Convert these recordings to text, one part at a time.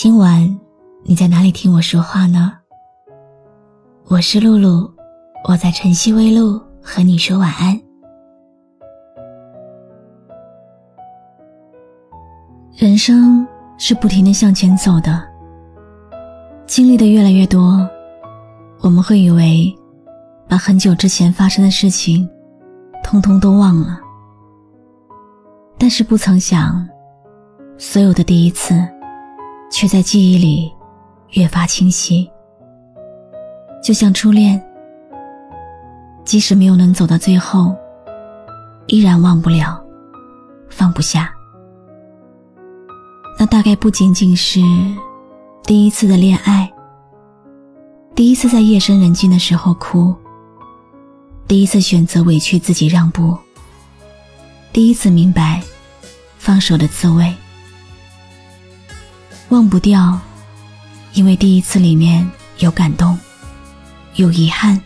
今晚你在哪里听我说话呢？我是露露，我在晨曦微露和你说晚安。人生是不停的向前走的，经历的越来越多，我们会以为把很久之前发生的事情通通都忘了，但是不曾想，所有的第一次。却在记忆里越发清晰，就像初恋，即使没有能走到最后，依然忘不了，放不下。那大概不仅仅是第一次的恋爱，第一次在夜深人静的时候哭，第一次选择委屈自己让步，第一次明白放手的滋味。忘不掉，因为第一次里面有感动，有遗憾，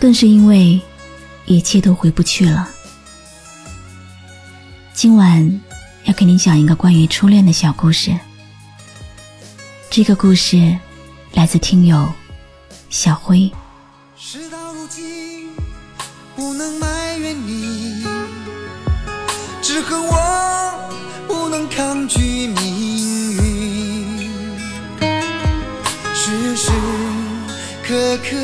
更是因为一切都回不去了。今晚要给你讲一个关于初恋的小故事。这个故事来自听友小辉。事到如今，不能颗颗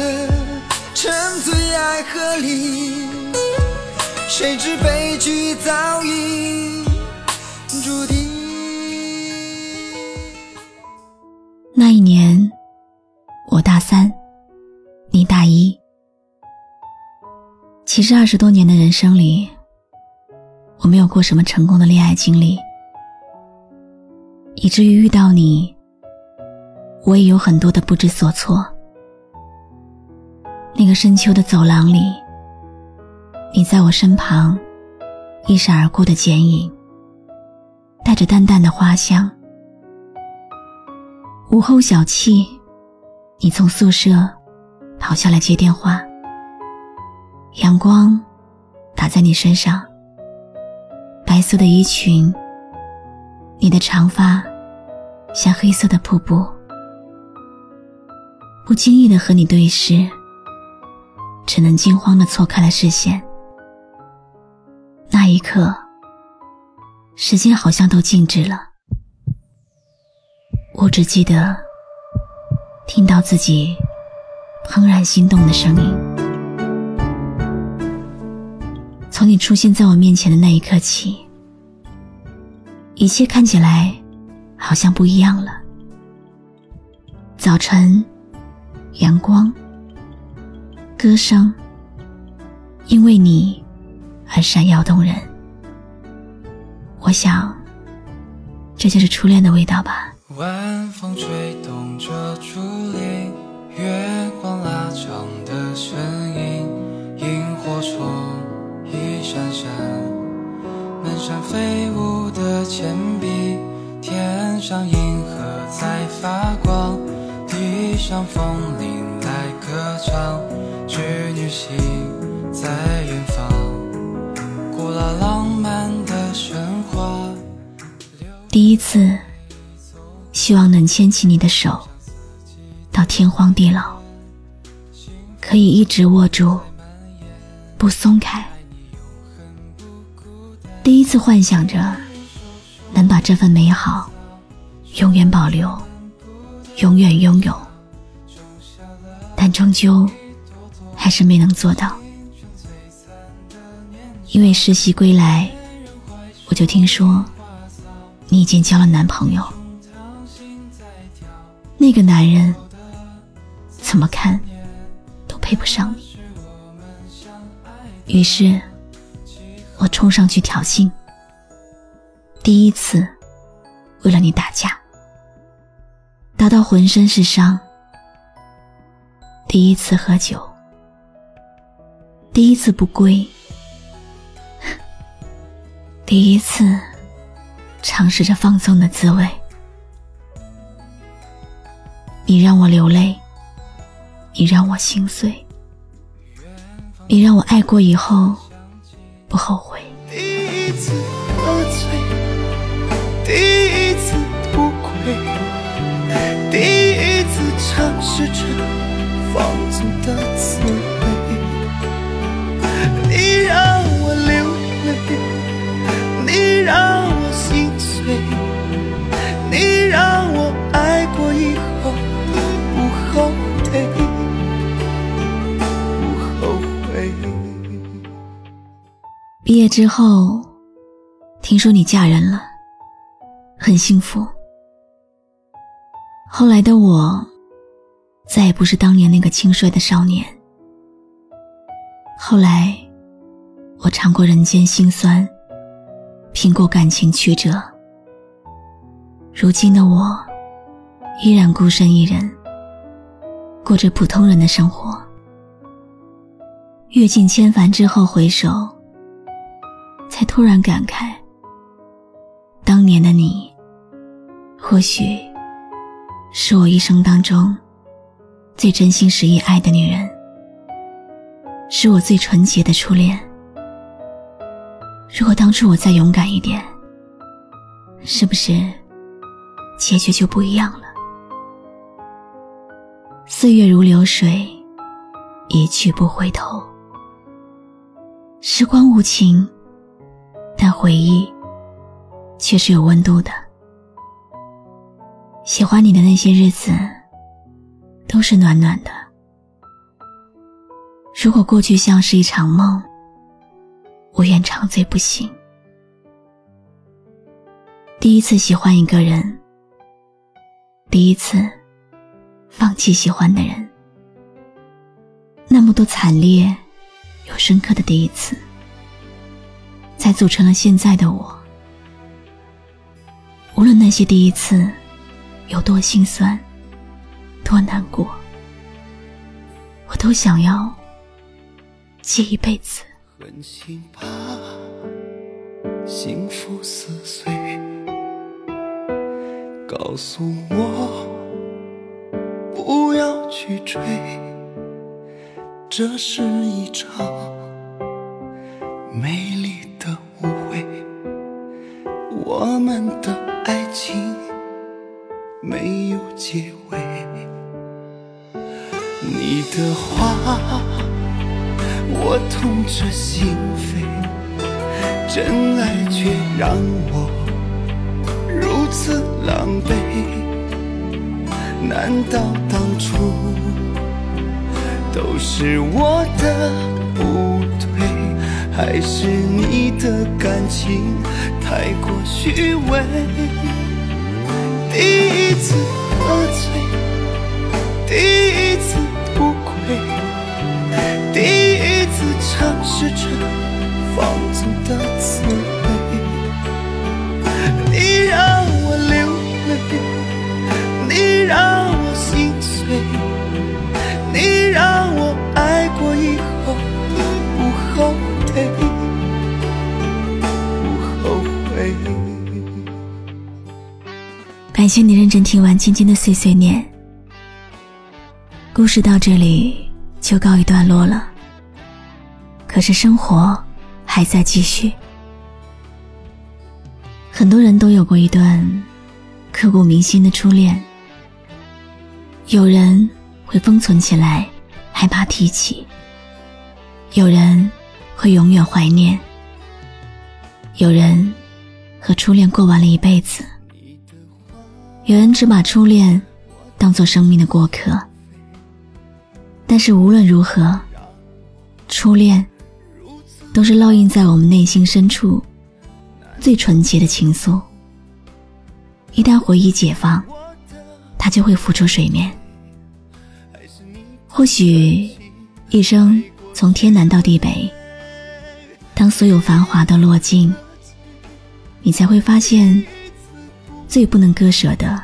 沉醉爱河里，谁知悲剧早已注定。那一年，我大三，你大一。其实二十多年的人生里，我没有过什么成功的恋爱经历，以至于遇到你。我也有很多的不知所措。那个深秋的走廊里，你在我身旁，一闪而过的剪影，带着淡淡的花香。午后小憩，你从宿舍跑下来接电话。阳光打在你身上，白色的衣裙，你的长发像黑色的瀑布。不经意的和你对视，只能惊慌的错开了视线。那一刻，时间好像都静止了。我只记得听到自己怦然心动的声音。从你出现在我面前的那一刻起，一切看起来好像不一样了。早晨。阳光，歌声，因为你而闪耀动人。我想，这就是初恋的味道吧。晚风吹动着竹林，月光拉长的身影，萤火虫一闪闪，满山飞舞的钱币，天上银河在发光。地上风铃来歌唱，女星在远方，古老浪漫的神话。第一次，希望能牵起你的手，到天荒地老，可以一直握住，不松开。第一次幻想着，能把这份美好永远保留。永远拥有，但终究还是没能做到。因为实习归来，我就听说你已经交了男朋友。那个男人怎么看都配不上你。于是，我冲上去挑衅。第一次，为了你打架。打到浑身是伤。第一次喝酒，第一次不归，第一次尝试着放纵的滋味。你让我流泪，你让我心碎，你让我爱过以后不后悔。第一次喝醉，第一次不归，第一次尝试着放纵的滋味。让我心碎，你让我爱过以后不后悔，不后悔。毕业之后，听说你嫁人了，很幸福。后来的我，再也不是当年那个轻率的少年。后来，我尝过人间辛酸，经过感情曲折。如今的我，依然孤身一人，过着普通人的生活。阅尽千帆之后回首。才突然感慨，当年的你，或许是我一生当中最真心实意爱的女人，是我最纯洁的初恋。如果当初我再勇敢一点，是不是结局就不一样了？岁月如流水，一去不回头。时光无情。但回忆却是有温度的。喜欢你的那些日子，都是暖暖的。如果过去像是一场梦，我愿长醉不醒。第一次喜欢一个人，第一次放弃喜欢的人，那么多惨烈又深刻的第一次。才组成了现在的我。无论那些第一次有多心酸、多难过，我都想要记一辈子。狠心把幸福撕碎，告诉我不要去追，这是一场美丽的误会。我们的爱情没有结尾，你的话我痛彻心扉，真爱却让我如此狼狈。难道当初都是我的不对？还是你的感情太过虚伪。第一次喝醉，第放纵的滋味。你让我流泪，你让我心碎，你让我爱过以后不后悔。感谢你认真听完今天的碎碎念。故事到这里就告一段落了。可是生活还在继续。很多人都有过一段刻骨铭心的初恋。有人会封存起来，害怕提起；有人会永远怀念；有人和初恋过完了一辈子。有人只把初恋当做生命的过客，但是无论如何，初恋都是烙印在我们内心深处最纯洁的情愫。一旦回忆解放，它就会浮出水面。或许一生从天南到地北，当所有繁华都落尽，你才会发现。最不能割舍的，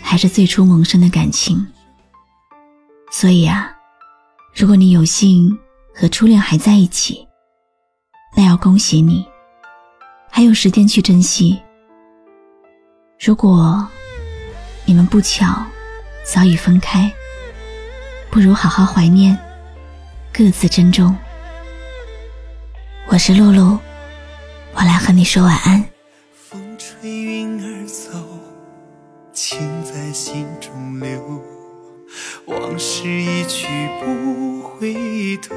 还是最初萌生的感情。所以啊，如果你有幸和初恋还在一起，那要恭喜你，还有时间去珍惜。如果你们不巧早已分开，不如好好怀念，各自珍重。我是露露，我来和你说晚安。风吹云儿走，情在心中留，往事一去不回头。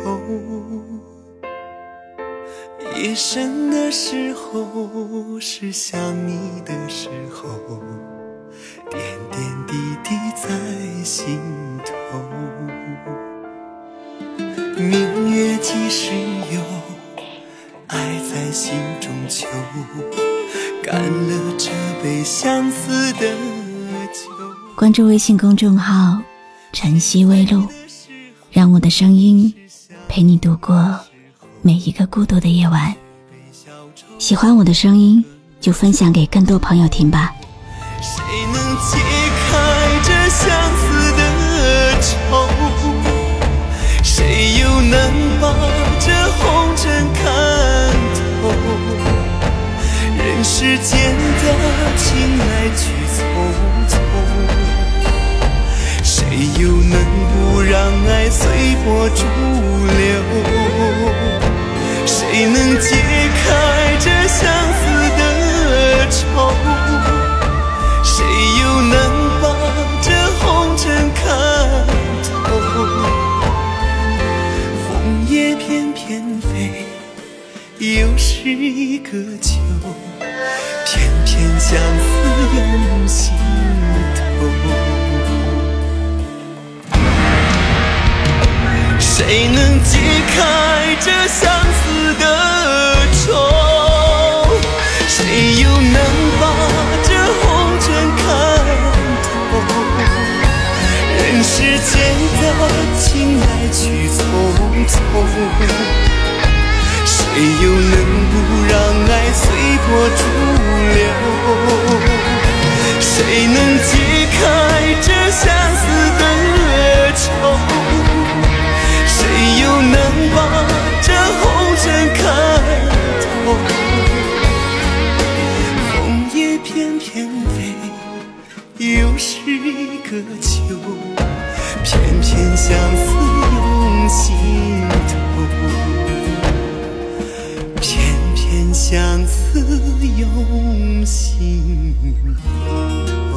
夜深的时候，是想你的时候，点点滴滴在心头。明月几时有？爱在心中求，干了这杯相思的酒。关注微信公众号“晨曦微露”，让我的声音陪你度过。每一个孤独的夜晚，喜欢我的声音，就分享给更多朋友听吧。谁能解开这相思的愁？谁又能把这红尘看透？人世间的情来去又是一个秋，片片相思涌心头。谁能解开这相思的一个秋片片相思涌心头片片相思涌心头。